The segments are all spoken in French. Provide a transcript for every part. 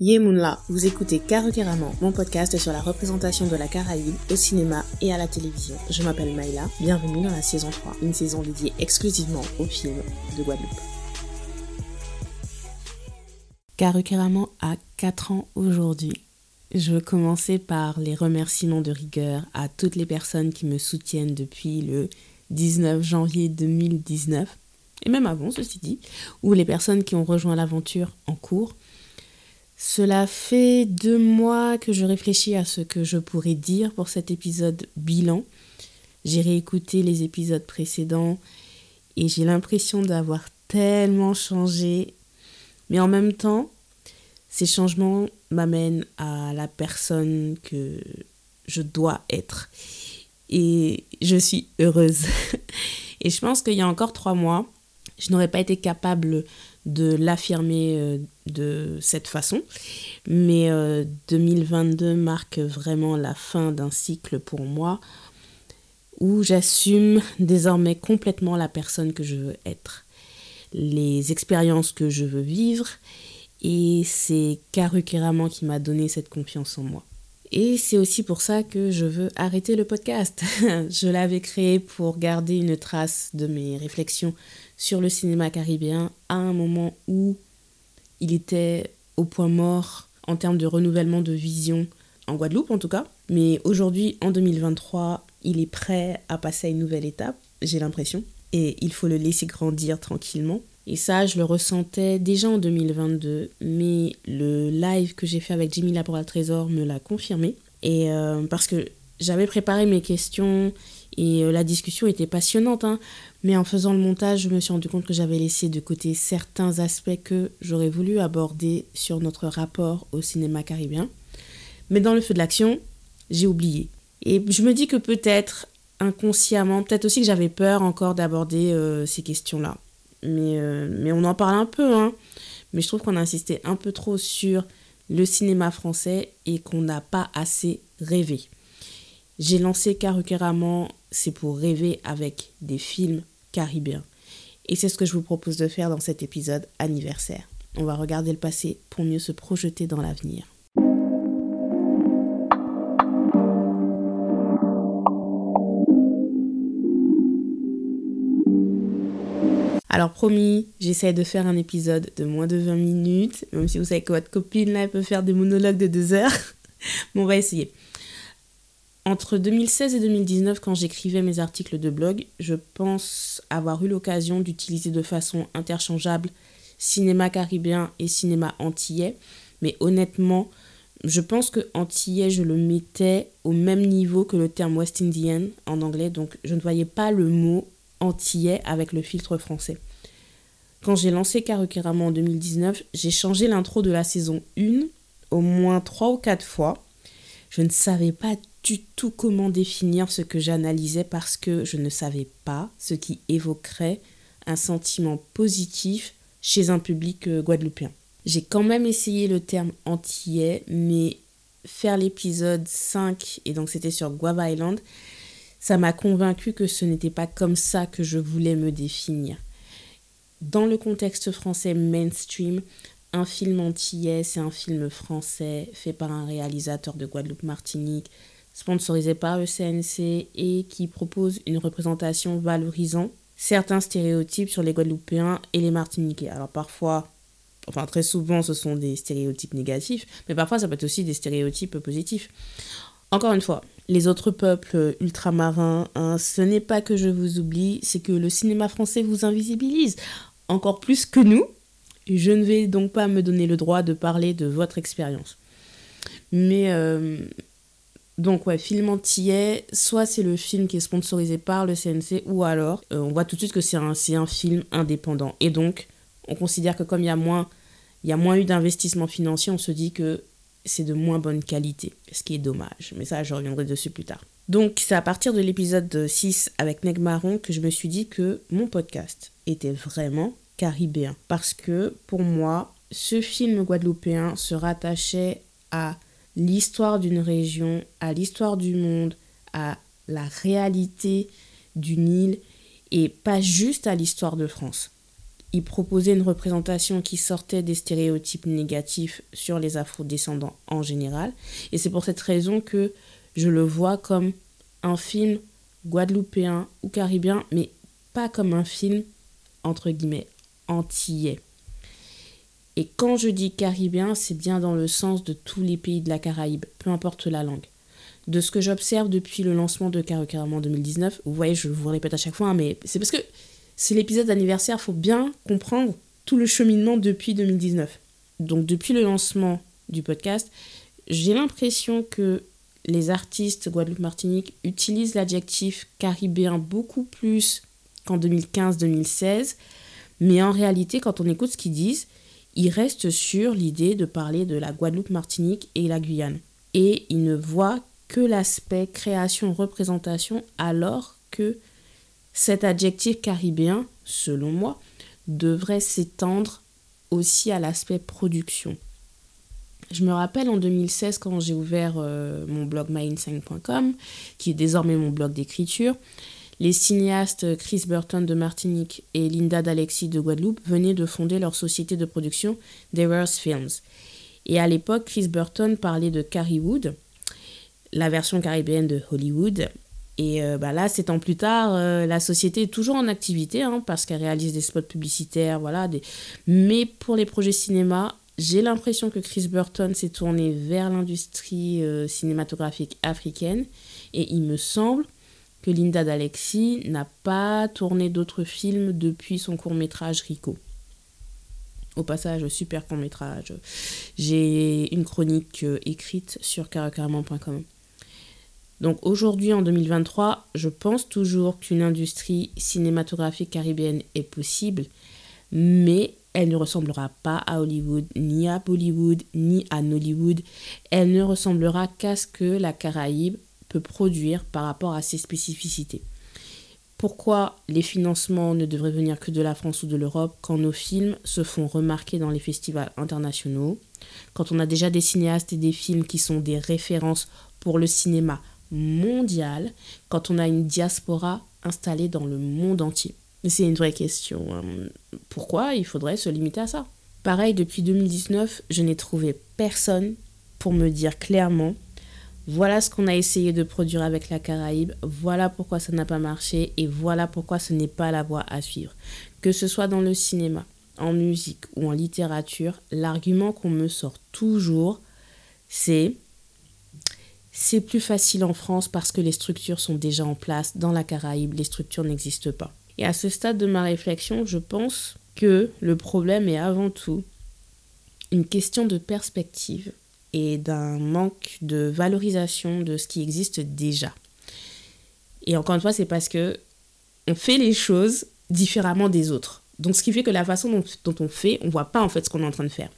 Yemunla, vous écoutez Carrément, mon podcast sur la représentation de la Caraïbe au cinéma et à la télévision. Je m'appelle Maïla, bienvenue dans la saison 3, une saison dédiée exclusivement aux films de Guadeloupe. Carrément a 4 ans aujourd'hui. Je veux commencer par les remerciements de rigueur à toutes les personnes qui me soutiennent depuis le 19 janvier 2019, et même avant ceci dit, ou les personnes qui ont rejoint l'aventure en cours cela fait deux mois que je réfléchis à ce que je pourrais dire pour cet épisode bilan. J'ai réécouté les épisodes précédents et j'ai l'impression d'avoir tellement changé. Mais en même temps, ces changements m'amènent à la personne que je dois être. Et je suis heureuse. Et je pense qu'il y a encore trois mois, je n'aurais pas été capable de l'affirmer euh, de cette façon. Mais 2022 euh, marque vraiment la fin d'un cycle pour moi où j'assume désormais complètement la personne que je veux être, les expériences que je veux vivre et c'est Karu qui m'a donné cette confiance en moi. Et c'est aussi pour ça que je veux arrêter le podcast. je l'avais créé pour garder une trace de mes réflexions sur le cinéma caribéen à un moment où il était au point mort en termes de renouvellement de vision en Guadeloupe en tout cas. Mais aujourd'hui, en 2023, il est prêt à passer à une nouvelle étape, j'ai l'impression. Et il faut le laisser grandir tranquillement. Et ça, je le ressentais déjà en 2022, mais le live que j'ai fait avec Jimmy Laporal Trésor me l'a confirmé. Et euh, parce que j'avais préparé mes questions et euh, la discussion était passionnante, hein. Mais en faisant le montage, je me suis rendu compte que j'avais laissé de côté certains aspects que j'aurais voulu aborder sur notre rapport au cinéma caribéen. Mais dans le feu de l'action, j'ai oublié. Et je me dis que peut-être inconsciemment, peut-être aussi que j'avais peur encore d'aborder euh, ces questions-là. Mais, euh, mais on en parle un peu, hein. Mais je trouve qu'on a insisté un peu trop sur le cinéma français et qu'on n'a pas assez rêvé. J'ai lancé Caruqueraman, c'est pour rêver avec des films caribéens. Et c'est ce que je vous propose de faire dans cet épisode anniversaire. On va regarder le passé pour mieux se projeter dans l'avenir. Alors promis, j'essaie de faire un épisode de moins de 20 minutes, même si vous savez que votre copine là, elle peut faire des monologues de 2 heures. mais on va essayer. Entre 2016 et 2019, quand j'écrivais mes articles de blog, je pense avoir eu l'occasion d'utiliser de façon interchangeable cinéma caribéen et cinéma antillais. Mais honnêtement, je pense que antillais, je le mettais au même niveau que le terme West Indian en anglais. Donc, je ne voyais pas le mot antillais avec le filtre français. Quand j'ai lancé Karukirama en 2019, j'ai changé l'intro de la saison 1 au moins 3 ou 4 fois. Je ne savais pas du tout comment définir ce que j'analysais parce que je ne savais pas ce qui évoquerait un sentiment positif chez un public euh, guadeloupéen? J'ai quand même essayé le terme antillais, mais faire l'épisode 5, et donc c'était sur Guava Island, ça m'a convaincu que ce n'était pas comme ça que je voulais me définir. Dans le contexte français mainstream, un film antillais, c'est un film français fait par un réalisateur de Guadeloupe-Martinique sponsorisé par le CNC et qui propose une représentation valorisant certains stéréotypes sur les Guadeloupéens et les Martiniquais. Alors parfois, enfin très souvent ce sont des stéréotypes négatifs, mais parfois ça peut être aussi des stéréotypes positifs. Encore une fois, les autres peuples ultramarins, hein, ce n'est pas que je vous oublie, c'est que le cinéma français vous invisibilise encore plus que nous. Je ne vais donc pas me donner le droit de parler de votre expérience. Mais euh, donc ouais, film antillais, soit c'est le film qui est sponsorisé par le CNC, ou alors euh, on voit tout de suite que c'est un, film indépendant. Et donc on considère que comme il y a moins, il y a moins eu d'investissement financier, on se dit que c'est de moins bonne qualité, ce qui est dommage. Mais ça, je reviendrai dessus plus tard. Donc c'est à partir de l'épisode 6 avec Neg Marron que je me suis dit que mon podcast était vraiment caribéen. Parce que pour moi, ce film guadeloupéen se rattachait à l'histoire d'une région, à l'histoire du monde, à la réalité d'une île et pas juste à l'histoire de France. il proposait une représentation qui sortait des stéréotypes négatifs sur les afro-descendants en général. Et c'est pour cette raison que je le vois comme un film guadeloupéen ou caribéen, mais pas comme un film, entre guillemets, antillais. Et quand je dis caribéen, c'est bien dans le sens de tous les pays de la Caraïbe, peu importe la langue. De ce que j'observe depuis le lancement de Caro en 2019, vous voyez, je vous répète à chaque fois, hein, mais c'est parce que c'est l'épisode d'anniversaire, faut bien comprendre tout le cheminement depuis 2019. Donc depuis le lancement du podcast, j'ai l'impression que les artistes Guadeloupe-Martinique utilisent l'adjectif caribéen beaucoup plus qu'en 2015-2016, mais en réalité, quand on écoute ce qu'ils disent, ils restent sur l'idée de parler de la Guadeloupe-Martinique et la Guyane. Et ils ne voient que l'aspect création-représentation alors que cet adjectif caribéen, selon moi, devrait s'étendre aussi à l'aspect production. Je me rappelle en 2016 quand j'ai ouvert euh, mon blog myinsane.com, qui est désormais mon blog d'écriture, les cinéastes Chris Burton de Martinique et Linda d'Alexis de Guadeloupe venaient de fonder leur société de production Dever's Films. Et à l'époque, Chris Burton parlait de Carrywood, la version caribéenne de Hollywood, et euh, bah là, sept ans plus tard, euh, la société est toujours en activité hein, parce qu'elle réalise des spots publicitaires, voilà. Mais pour les projets cinéma, j'ai l'impression que Chris Burton s'est tourné vers l'industrie euh, cinématographique africaine et il me semble que Linda d'Alexis n'a pas tourné d'autres films depuis son court métrage Rico. Au passage, super court métrage. J'ai une chronique écrite sur caracarament.com. Donc aujourd'hui, en 2023, je pense toujours qu'une industrie cinématographique caribéenne est possible, mais elle ne ressemblera pas à Hollywood, ni à Bollywood, ni à Nollywood. Elle ne ressemblera qu'à ce que la Caraïbe peut produire par rapport à ses spécificités. Pourquoi les financements ne devraient venir que de la France ou de l'Europe quand nos films se font remarquer dans les festivals internationaux, quand on a déjà des cinéastes et des films qui sont des références pour le cinéma mondiale quand on a une diaspora installée dans le monde entier? C'est une vraie question. Hein. Pourquoi il faudrait se limiter à ça? Pareil, depuis 2019, je n'ai trouvé personne pour me dire clairement voilà ce qu'on a essayé de produire avec la Caraïbe, voilà pourquoi ça n'a pas marché et voilà pourquoi ce n'est pas la voie à suivre. Que ce soit dans le cinéma, en musique ou en littérature, l'argument qu'on me sort toujours, c'est c'est plus facile en France parce que les structures sont déjà en place. Dans la Caraïbe, les structures n'existent pas. Et à ce stade de ma réflexion, je pense que le problème est avant tout une question de perspective et d'un manque de valorisation de ce qui existe déjà. Et encore une fois, c'est parce que on fait les choses différemment des autres. Donc ce qui fait que la façon dont, on fait, on voit pas en fait ce qu'on est en train de faire.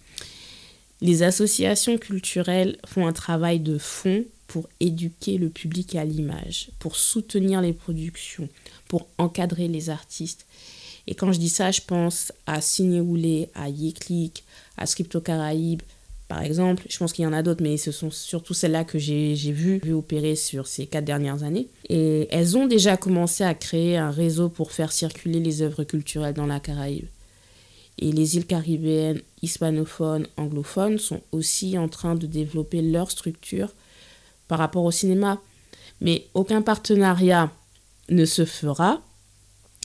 Les associations culturelles font un travail de fond pour éduquer le public à l'image, pour soutenir les productions, pour encadrer les artistes. Et quand je dis ça, je pense à Signé à Yéclic, à Scripto Caraïbes, par exemple. Je pense qu'il y en a d'autres, mais ce sont surtout celles-là que j'ai vu opérer sur ces quatre dernières années. Et elles ont déjà commencé à créer un réseau pour faire circuler les œuvres culturelles dans la Caraïbe. Et les îles caribéennes hispanophones, anglophones sont aussi en train de développer leur structure par rapport au cinéma. Mais aucun partenariat ne se fera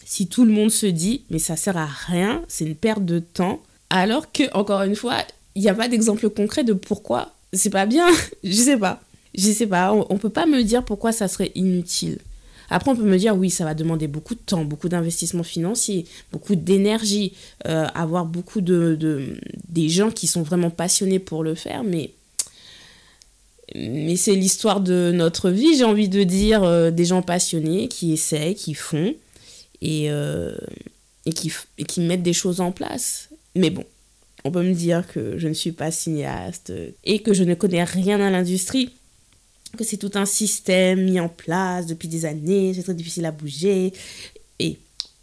si tout le monde se dit mais ça sert à rien, c'est une perte de temps, alors que encore une fois, il n'y a pas d'exemple concret de pourquoi c'est pas bien. Je sais pas. Je sais pas, on, ne peut pas me dire pourquoi ça serait inutile. Après, on peut me dire, oui, ça va demander beaucoup de temps, beaucoup d'investissement financier, beaucoup d'énergie, euh, avoir beaucoup de, de, des gens qui sont vraiment passionnés pour le faire, mais mais c'est l'histoire de notre vie, j'ai envie de dire, euh, des gens passionnés qui essayent, qui font et, euh, et, qui, et qui mettent des choses en place. Mais bon, on peut me dire que je ne suis pas cinéaste et que je ne connais rien à l'industrie, que c'est tout un système mis en place depuis des années, c'est très difficile à bouger. Et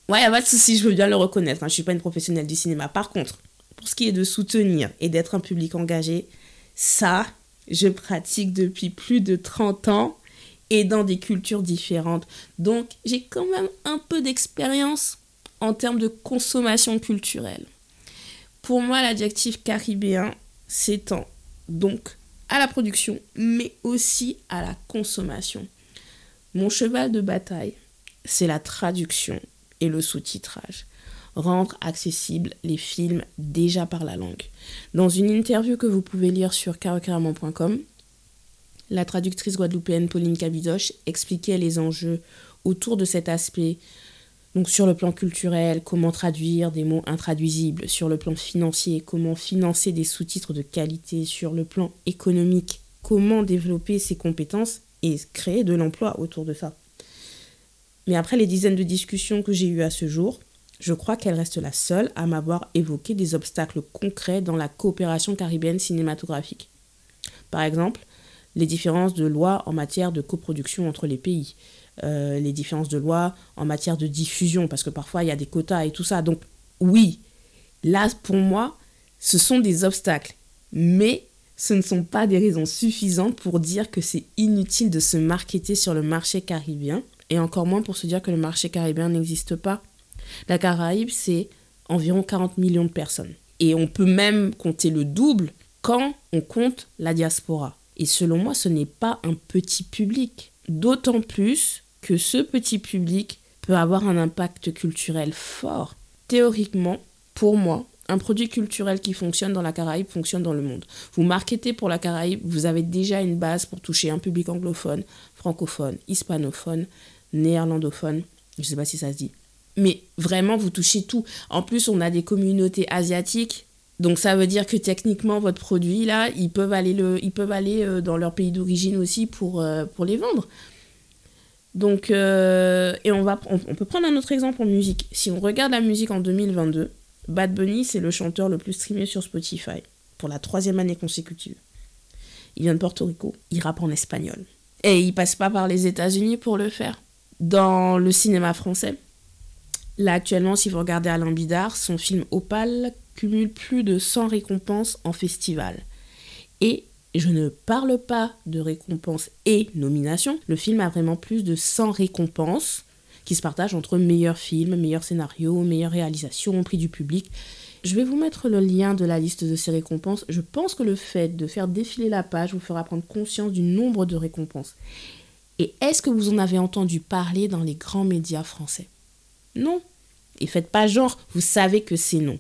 ouais, pas de souci, je veux bien le reconnaître, hein, je ne suis pas une professionnelle du cinéma. Par contre, pour ce qui est de soutenir et d'être un public engagé, ça, je pratique depuis plus de 30 ans et dans des cultures différentes. Donc j'ai quand même un peu d'expérience en termes de consommation culturelle. Pour moi, l'adjectif caribéen s'étend donc à la production, mais aussi à la consommation. Mon cheval de bataille, c'est la traduction et le sous-titrage. Rendre accessibles les films déjà par la langue. Dans une interview que vous pouvez lire sur carocaramon.com, la traductrice guadeloupéenne Pauline Cabidoche expliquait les enjeux autour de cet aspect donc sur le plan culturel, comment traduire des mots intraduisibles, sur le plan financier, comment financer des sous-titres de qualité, sur le plan économique, comment développer ses compétences et créer de l'emploi autour de ça? Mais après les dizaines de discussions que j'ai eues à ce jour, je crois qu'elle reste la seule à m'avoir évoqué des obstacles concrets dans la coopération caribéenne cinématographique. Par exemple, les différences de loi en matière de coproduction entre les pays, euh, les différences de loi en matière de diffusion, parce que parfois il y a des quotas et tout ça. Donc oui, là pour moi, ce sont des obstacles, mais ce ne sont pas des raisons suffisantes pour dire que c'est inutile de se marketer sur le marché caribéen, et encore moins pour se dire que le marché caribéen n'existe pas. La Caraïbe, c'est environ 40 millions de personnes. Et on peut même compter le double quand on compte la diaspora. Et selon moi, ce n'est pas un petit public. D'autant plus que ce petit public peut avoir un impact culturel fort. Théoriquement, pour moi, un produit culturel qui fonctionne dans la Caraïbe fonctionne dans le monde. Vous marketez pour la Caraïbe, vous avez déjà une base pour toucher un public anglophone, francophone, hispanophone, néerlandophone, je ne sais pas si ça se dit. Mais vraiment, vous touchez tout. En plus, on a des communautés asiatiques. Donc ça veut dire que techniquement, votre produit, là, ils peuvent aller, le, ils peuvent aller euh, dans leur pays d'origine aussi pour, euh, pour les vendre. Donc, euh, et on, va, on, peut prendre un autre exemple en musique. Si on regarde la musique en 2022, Bad Bunny, c'est le chanteur le plus streamé sur Spotify pour la troisième année consécutive. Il vient de Porto Rico, il rappe en espagnol. Et il passe pas par les États-Unis pour le faire. Dans le cinéma français, là actuellement, si vous regardez Alain Bidard, son film Opal cumule plus de 100 récompenses en festival. Je ne parle pas de récompenses et nominations. Le film a vraiment plus de 100 récompenses qui se partagent entre meilleur film, meilleur scénario, meilleure réalisation, prix du public. Je vais vous mettre le lien de la liste de ces récompenses. Je pense que le fait de faire défiler la page vous fera prendre conscience du nombre de récompenses. Et est-ce que vous en avez entendu parler dans les grands médias français? Non. Et faites pas genre, vous savez que c'est non.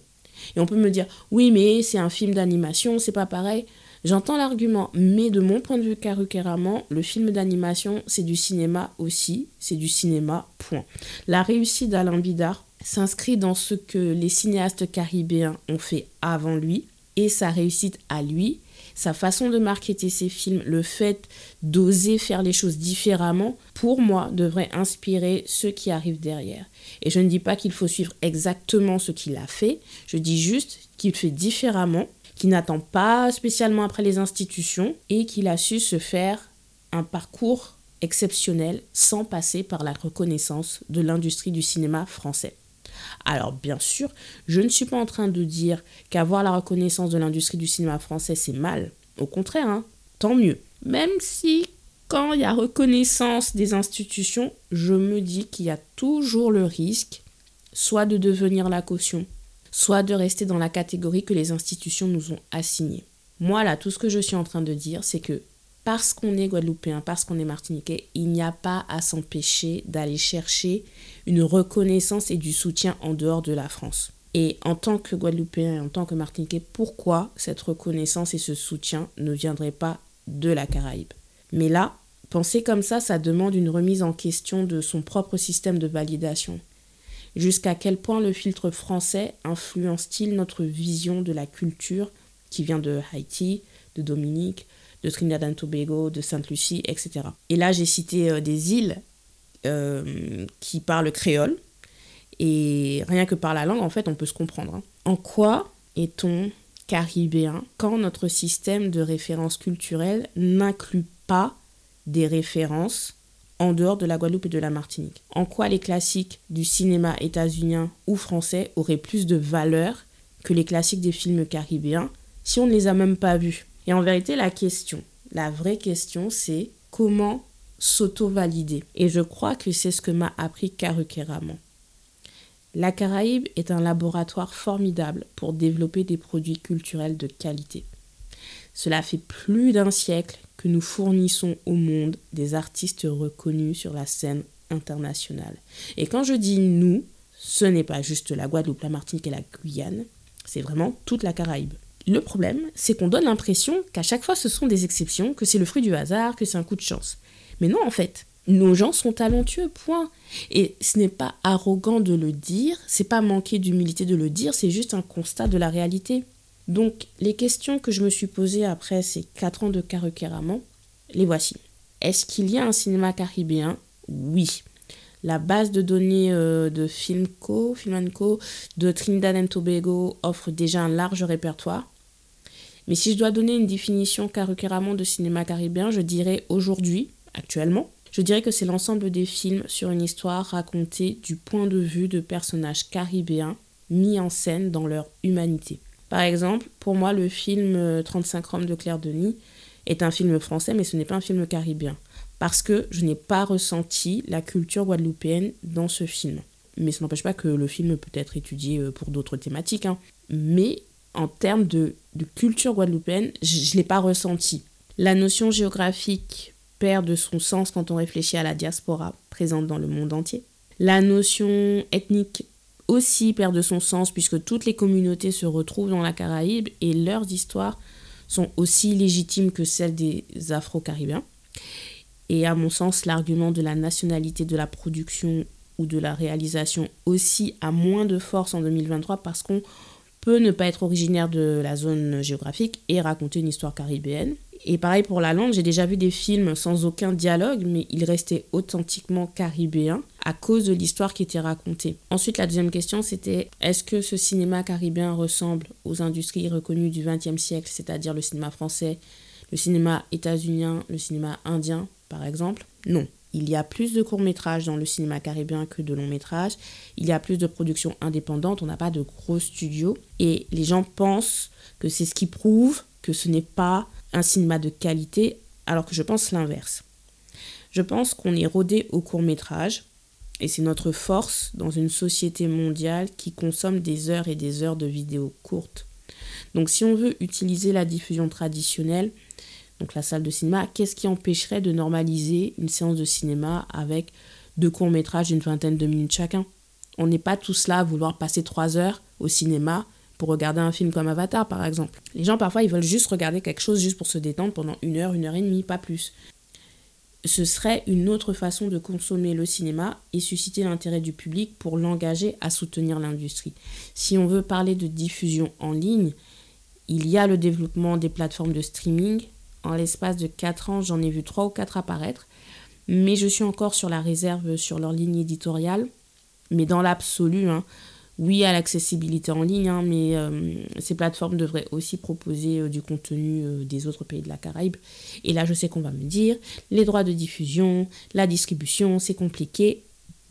Et on peut me dire, oui, mais c'est un film d'animation, c'est pas pareil. J'entends l'argument, mais de mon point de vue carrément, le film d'animation, c'est du cinéma aussi, c'est du cinéma, point. La réussite d'Alain Bidard s'inscrit dans ce que les cinéastes caribéens ont fait avant lui, et sa réussite à lui, sa façon de marketer ses films, le fait d'oser faire les choses différemment, pour moi, devrait inspirer ceux qui arrivent derrière. Et je ne dis pas qu'il faut suivre exactement ce qu'il a fait, je dis juste qu'il fait différemment qui n'attend pas spécialement après les institutions et qu'il a su se faire un parcours exceptionnel sans passer par la reconnaissance de l'industrie du cinéma français. Alors bien sûr, je ne suis pas en train de dire qu'avoir la reconnaissance de l'industrie du cinéma français c'est mal. Au contraire, hein, tant mieux. Même si quand il y a reconnaissance des institutions, je me dis qu'il y a toujours le risque soit de devenir la caution, soit de rester dans la catégorie que les institutions nous ont assignée. Moi, là, tout ce que je suis en train de dire, c'est que parce qu'on est guadeloupéen, parce qu'on est martiniquais, il n'y a pas à s'empêcher d'aller chercher une reconnaissance et du soutien en dehors de la France. Et en tant que guadeloupéen et en tant que martiniquais, pourquoi cette reconnaissance et ce soutien ne viendraient pas de la Caraïbe? Mais là, penser comme ça, ça demande une remise en question de son propre système de validation jusqu'à quel point le filtre français influence-t-il notre vision de la culture qui vient de Haïti, de Dominique, de Trinidad and Tobago, de Sainte-Lucie, etc. Et là, j'ai cité euh, des îles euh, qui parlent créole, et rien que par la langue, en fait, on peut se comprendre. Hein. En quoi est-on caribéen quand notre système de référence culturelle n'inclut pas des références en dehors de la Guadeloupe et de la Martinique. En quoi les classiques du cinéma états-unien ou français auraient plus de valeur que les classiques des films caribéens si on ne les a même pas vus? Et en vérité, la question, la vraie question, c'est comment s'auto-valider Et je crois que c'est ce que m'a appris Karukeraman. La Caraïbe est un laboratoire formidable pour développer des produits culturels de qualité. Cela fait plus d'un siècle que nous fournissons au monde des artistes reconnus sur la scène internationale. Et quand je dis nous, ce n'est pas juste la Guadeloupe, la Martinique et la Guyane, c'est vraiment toute la Caraïbe. Le problème, c'est qu'on donne l'impression qu'à chaque fois ce sont des exceptions, que c'est le fruit du hasard, que c'est un coup de chance. Mais non, en fait, nos gens sont talentueux, point. Et ce n'est pas arrogant de le dire, c'est pas manquer d'humilité de le dire, c'est juste un constat de la réalité. Donc, les questions que je me suis posées après ces 4 ans de Caruqueraman, les voici. Est-ce qu'il y a un cinéma caribéen? Oui. La base de données euh, de Filmco, Filmco de Trinidad and Tobago offre déjà un large répertoire. Mais si je dois donner une définition Caruqueraman de cinéma caribéen, je dirais aujourd'hui, actuellement, je dirais que c'est l'ensemble des films sur une histoire racontée du point de vue de personnages caribéens mis en scène dans leur humanité. Par exemple, pour moi, le film 35 euh, Roms de Claire Denis est un film français, mais ce n'est pas un film caribéen. Parce que je n'ai pas ressenti la culture guadeloupéenne dans ce film. Mais ça n'empêche pas que le film peut être étudié euh, pour d'autres thématiques. Hein. Mais en termes de, culture guadeloupéenne, je ne l'ai pas ressenti. La notion géographique perd de son sens quand on réfléchit à la diaspora présente dans le monde entier. La notion ethnique aussi perd de son sens puisque toutes les communautés se retrouvent dans la Caraïbe et leurs histoires sont aussi légitimes que celles des Afro-Caribéens. Et à mon sens, l'argument de la nationalité de la production ou de la réalisation aussi a moins de force en 2023 parce qu'on peut ne pas être originaire de la zone géographique et raconter une histoire caribéenne. Et pareil pour la langue, j'ai déjà vu des films sans aucun dialogue, mais ils restaient authentiquement caribéens à cause de l'histoire qui était racontée. Ensuite, la deuxième question, c'était est-ce que ce cinéma caribéen ressemble aux industries reconnues du XXe siècle, c'est-à-dire le cinéma français, le cinéma états-unien, le cinéma indien, par exemple? Non. Il y a plus de courts-métrages dans le cinéma caribéen que de longs-métrages. Il y a plus de productions indépendantes. On n'a pas de gros studios. Et les gens pensent que c'est ce qui prouve que ce n'est pas un cinéma de qualité, alors que je pense l'inverse. Je pense qu'on est rodé au court métrage, et c'est notre force dans une société mondiale qui consomme des heures et des heures de vidéos courtes. Donc si on veut utiliser la diffusion traditionnelle, donc la salle de cinéma, qu'est-ce qui empêcherait de normaliser une séance de cinéma avec deux courts métrages d'une vingtaine de minutes chacun? On n'est pas tous là à vouloir passer trois heures au cinéma pour regarder un film comme Avatar, par exemple. Les gens, parfois, ils veulent juste regarder quelque chose juste pour se détendre pendant une heure, une heure et demie, pas plus. Ce serait une autre façon de consommer le cinéma et susciter l'intérêt du public pour l'engager à soutenir l'industrie. Si on veut parler de diffusion en ligne, il y a le développement des plateformes de streaming. En l'espace de 4 ans, j'en ai vu 3 ou 4 apparaître, mais je suis encore sur la réserve sur leur ligne éditoriale. Mais dans l'absolu, hein, oui à l'accessibilité en ligne, hein, mais euh, ces plateformes devraient aussi proposer euh, du contenu euh, des autres pays de la Caraïbe. Et là, je sais qu'on va me dire, les droits de diffusion, la distribution, c'est compliqué.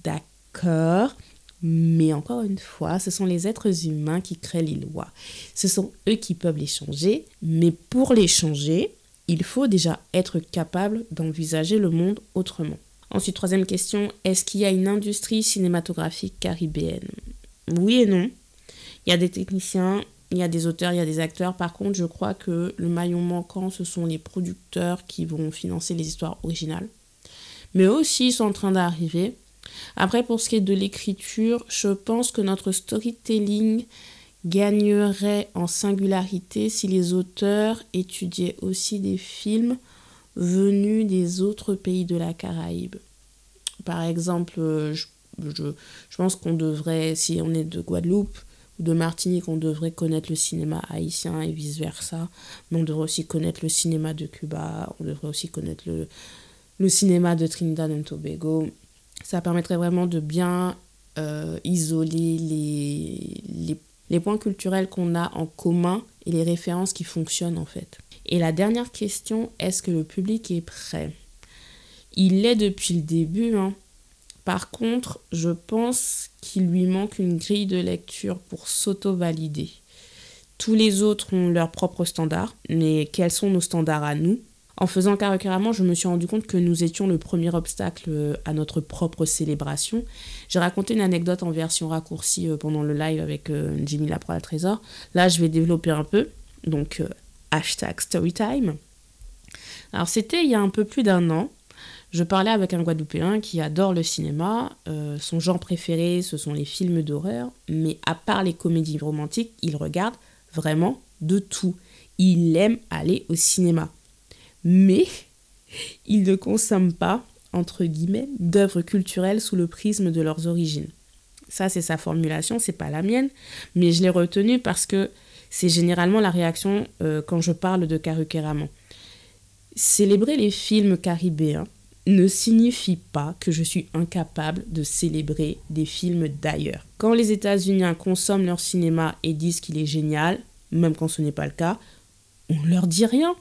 D'accord. Mais encore une fois, ce sont les êtres humains qui créent les lois. Ce sont eux qui peuvent les changer. Mais pour les changer, il faut déjà être capable d'envisager le monde autrement. Ensuite, troisième question, est-ce qu'il y a une industrie cinématographique caribéenne? Oui et non. Il y a des techniciens, il y a des auteurs, il y a des acteurs. Par contre, je crois que le maillon manquant, ce sont les producteurs qui vont financer les histoires originales. Mais aussi, ils sont en train d'arriver. Après, pour ce qui est de l'écriture, je pense que notre storytelling gagnerait en singularité si les auteurs étudiaient aussi des films venus des autres pays de la Caraïbe. Par exemple, je je, pense qu'on devrait, si on est de Guadeloupe ou de Martinique, on devrait connaître le cinéma haïtien et vice-versa. Mais on devrait aussi connaître le cinéma de Cuba, on devrait aussi connaître le, le cinéma de Trinidad et Tobago. Ça permettrait vraiment de bien euh, isoler les, les, les points culturels qu'on a en commun et les références qui fonctionnent en fait. Et la dernière question, est-ce que le public est prêt? Il l'est depuis le début. Hein. Par contre, je pense qu'il lui manque une grille de lecture pour s'auto-valider. Tous les autres ont leurs propres standards, mais quels sont nos standards à nous? En faisant Carrément, je me suis rendu compte que nous étions le premier obstacle euh, à notre propre célébration. J'ai raconté une anecdote en version raccourcie euh, pendant le live avec euh, Jimmy Lapro à Trésor. Là, je vais développer un peu. Donc, hashtag storytime. Alors, c'était il y a un peu plus d'un an. Je parlais avec un Guadeloupéen qui adore le cinéma. son genre préféré, ce sont les films d'horreur. Mais à part les comédies romantiques, il regarde vraiment de tout. Il aime aller au cinéma mais ils ne consomment pas, entre guillemets, d'œuvres culturelles sous le prisme de leurs origines. Ça, c'est sa formulation, c'est pas la mienne, mais je l'ai retenue parce que c'est généralement la réaction euh, quand je parle de Karukeraman. Célébrer les films caribéens ne signifie pas que je suis incapable de célébrer des films d'ailleurs. Quand les États-Unis consomment leur cinéma et disent qu'il est génial, même quand ce n'est pas le cas, on ne leur dit rien.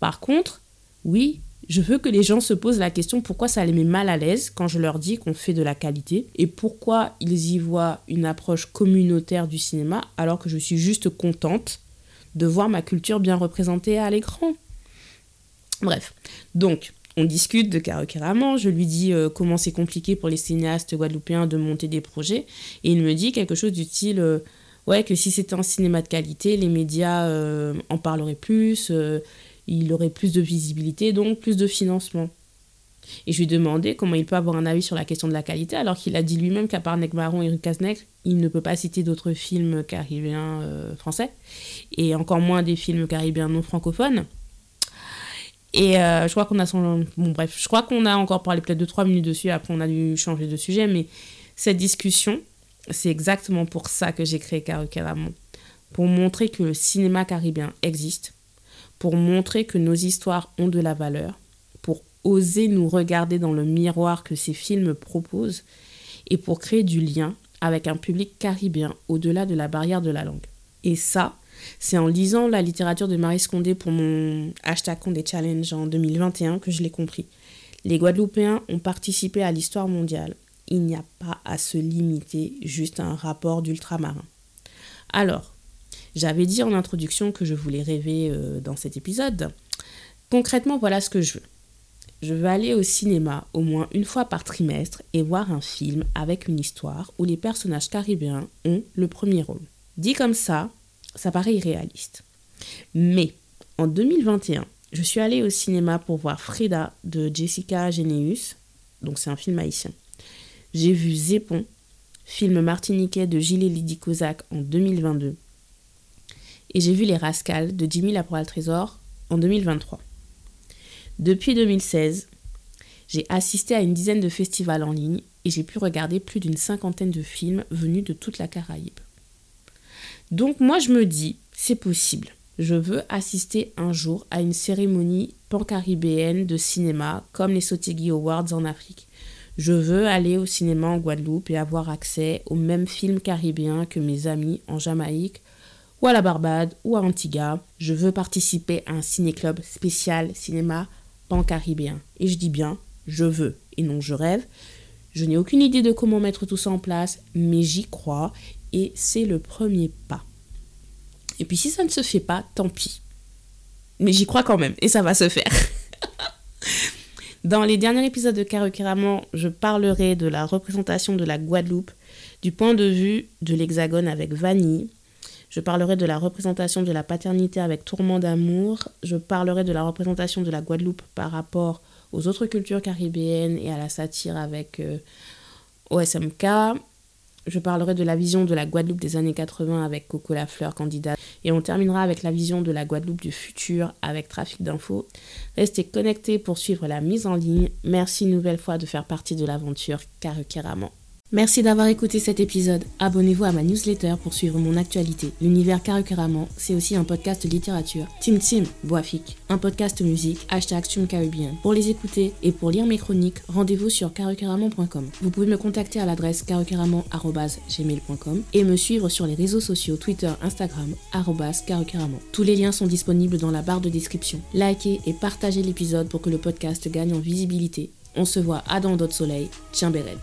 Par contre, oui, je veux que les gens se posent la question pourquoi ça les met mal à l'aise quand je leur dis qu'on fait de la qualité et pourquoi ils y voient une approche communautaire du cinéma alors que je suis juste contente de voir ma culture bien représentée à l'écran. Bref, donc on discute de carrément, je lui dis euh, comment c'est compliqué pour les cinéastes guadeloupéens de monter des projets et il me dit quelque chose du style euh, ouais que si c'était un cinéma de qualité, les médias euh, en parleraient plus il aurait plus de visibilité, donc plus de financement. Et je lui ai comment il peut avoir un avis sur la question de la qualité, alors qu'il a dit lui-même qu'à part Nec Marron et Lucas il ne peut pas citer d'autres films caribéens euh, français, et encore moins des films caribéens non francophones. Et euh, je crois qu'on a. Bon bref, je crois qu'on a encore parlé peut-être de trois minutes dessus, après on a dû changer de sujet, mais cette discussion, c'est exactement pour ça que j'ai créé Carucaramon. Pour montrer que le cinéma caribéen existe, pour montrer que nos histoires ont de la valeur, pour oser nous regarder dans le miroir que ces films proposent et pour créer du lien avec un public caribéen au-delà de la barrière de la langue. Et ça, c'est en lisant la littérature de Marie Scondé pour mon hashtag Condé Challenge en 2021 que je l'ai compris. Les Guadeloupéens ont participé à l'histoire mondiale. Il n'y a pas à se limiter juste à un rapport d'ultramarin. Alors, j'avais dit en introduction que je voulais rêver euh, dans cet épisode. Concrètement, voilà ce que je veux. Je veux aller au cinéma au moins une fois par trimestre et voir un film avec une histoire où les personnages caribéens ont le premier rôle. Dit comme ça, ça paraît irréaliste. Mais en 2021, je suis allée au cinéma pour voir Frida de Jessica Geneus, donc c'est un film haïtien. J'ai vu Zépon, film martiniquais de Gilles Lydie Kozak en 2022 et j'ai vu Les Rascals de Jimmy Laporal Trésor en 2023. Depuis 2016, j'ai assisté à une dizaine de festivals en ligne et j'ai pu regarder plus d'une cinquantaine de films venus de toute la Caraïbe. Donc moi je me dis, c'est possible. Je veux assister un jour à une cérémonie pan-caribéenne de cinéma comme les Sotigui Awards en Afrique. Je veux aller au cinéma en Guadeloupe et avoir accès aux mêmes films caribéens que mes amis en Jamaïque ou à la Barbade ou à Antigua. Je veux participer à un ciné-club spécial cinéma pan-caribéen. Et je dis bien, je veux et non je rêve. Je n'ai aucune idée de comment mettre tout ça en place, mais j'y crois et c'est le premier pas. Et puis si ça ne se fait pas, tant pis. Mais j'y crois quand même et ça va se faire. Dans les derniers épisodes de Carrément, je parlerai de la représentation de la Guadeloupe du point de vue de l'Hexagone avec Vanille, je parlerai de la représentation de la paternité avec Tourment d'amour. Je parlerai de la représentation de la Guadeloupe par rapport aux autres cultures caribéennes et à la satire avec euh, OSMK. Je parlerai de la vision de la Guadeloupe des années 80 avec Coco Lafleur, candidat. Et on terminera avec la vision de la Guadeloupe du futur avec Trafic d'infos. Restez connectés pour suivre la mise en ligne. Merci une nouvelle fois de faire partie de l'aventure Carrément. Merci d'avoir écouté cet épisode. Abonnez-vous à ma newsletter pour suivre mon actualité. L'univers Carrément, c'est aussi un podcast littérature. Tim Tim, Boafik, un podcast musique, hashtag Caribbean. Pour les écouter et pour lire mes chroniques, rendez-vous sur carrément.com. Vous pouvez me contacter à l'adresse carrément.gmail.com et me suivre sur les réseaux sociaux Twitter, Instagram, carrément. Tous les liens sont disponibles dans la barre de description. Likez et partagez l'épisode pour que le podcast gagne en visibilité. On se voit à dans d'autres soleils. Tiens, Béred.